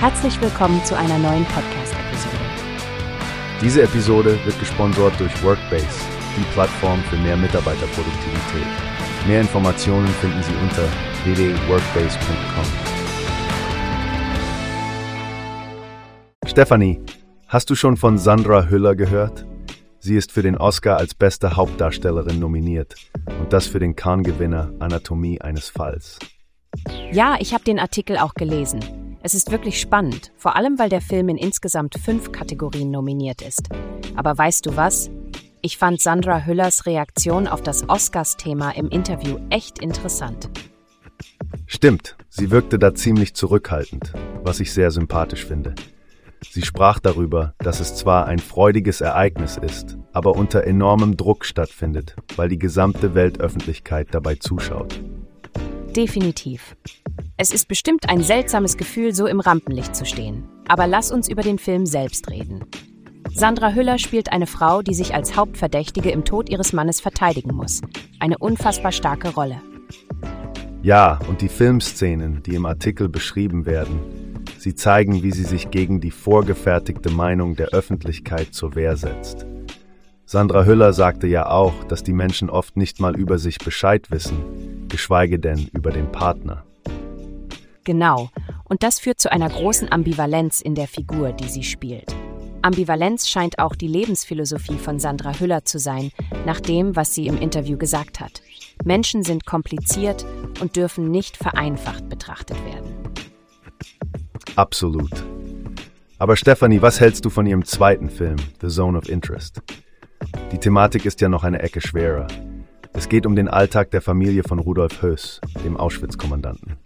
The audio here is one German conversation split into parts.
Herzlich willkommen zu einer neuen Podcast-Episode. Diese Episode wird gesponsert durch Workbase, die Plattform für mehr Mitarbeiterproduktivität. Mehr Informationen finden Sie unter www.workbase.com. Stefanie, hast du schon von Sandra Hüller gehört? Sie ist für den Oscar als beste Hauptdarstellerin nominiert und das für den Cannes-Gewinner Anatomie eines Falls. Ja, ich habe den Artikel auch gelesen. Es ist wirklich spannend, vor allem weil der Film in insgesamt fünf Kategorien nominiert ist. Aber weißt du was? Ich fand Sandra Hüllers Reaktion auf das Oscars-Thema im Interview echt interessant. Stimmt, sie wirkte da ziemlich zurückhaltend, was ich sehr sympathisch finde. Sie sprach darüber, dass es zwar ein freudiges Ereignis ist, aber unter enormem Druck stattfindet, weil die gesamte Weltöffentlichkeit dabei zuschaut. Definitiv. Es ist bestimmt ein seltsames Gefühl, so im Rampenlicht zu stehen. Aber lass uns über den Film selbst reden. Sandra Hüller spielt eine Frau, die sich als Hauptverdächtige im Tod ihres Mannes verteidigen muss. Eine unfassbar starke Rolle. Ja, und die Filmszenen, die im Artikel beschrieben werden, sie zeigen, wie sie sich gegen die vorgefertigte Meinung der Öffentlichkeit zur Wehr setzt. Sandra Hüller sagte ja auch, dass die Menschen oft nicht mal über sich Bescheid wissen, geschweige denn über den Partner. Genau, und das führt zu einer großen Ambivalenz in der Figur, die sie spielt. Ambivalenz scheint auch die Lebensphilosophie von Sandra Hüller zu sein, nach dem, was sie im Interview gesagt hat. Menschen sind kompliziert und dürfen nicht vereinfacht betrachtet werden. Absolut. Aber Stephanie, was hältst du von ihrem zweiten Film, The Zone of Interest? Die Thematik ist ja noch eine Ecke schwerer. Es geht um den Alltag der Familie von Rudolf Höss, dem Auschwitz-Kommandanten.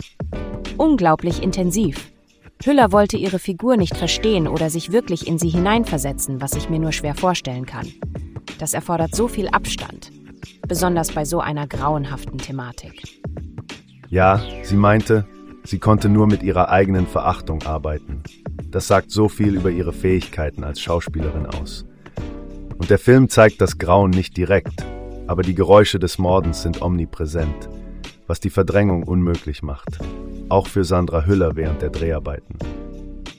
Unglaublich intensiv. Hüller wollte ihre Figur nicht verstehen oder sich wirklich in sie hineinversetzen, was ich mir nur schwer vorstellen kann. Das erfordert so viel Abstand, besonders bei so einer grauenhaften Thematik. Ja, sie meinte, sie konnte nur mit ihrer eigenen Verachtung arbeiten. Das sagt so viel über ihre Fähigkeiten als Schauspielerin aus. Und der Film zeigt das Grauen nicht direkt, aber die Geräusche des Mordens sind omnipräsent, was die Verdrängung unmöglich macht, auch für Sandra Hüller während der Dreharbeiten.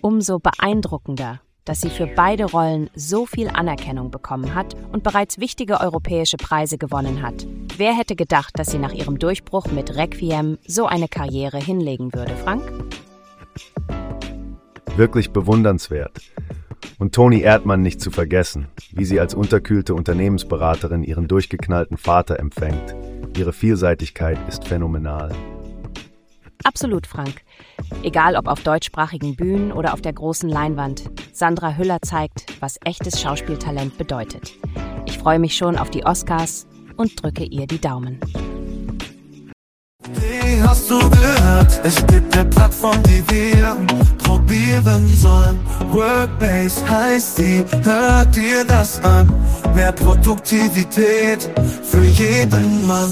Umso beeindruckender, dass sie für beide Rollen so viel Anerkennung bekommen hat und bereits wichtige europäische Preise gewonnen hat. Wer hätte gedacht, dass sie nach ihrem Durchbruch mit Requiem so eine Karriere hinlegen würde, Frank? Wirklich bewundernswert. Und Toni Erdmann nicht zu vergessen, wie sie als unterkühlte Unternehmensberaterin ihren durchgeknallten Vater empfängt. Ihre Vielseitigkeit ist phänomenal. Absolut, Frank. Egal ob auf deutschsprachigen Bühnen oder auf der großen Leinwand, Sandra Hüller zeigt, was echtes Schauspieltalent bedeutet. Ich freue mich schon auf die Oscars und drücke ihr die Daumen. Wie hast du gehört? Es gibt eine Plattform, die wir probieren sollen. Workbase heißt die, hört dir das an. Mehr Produktivität für jeden Mann.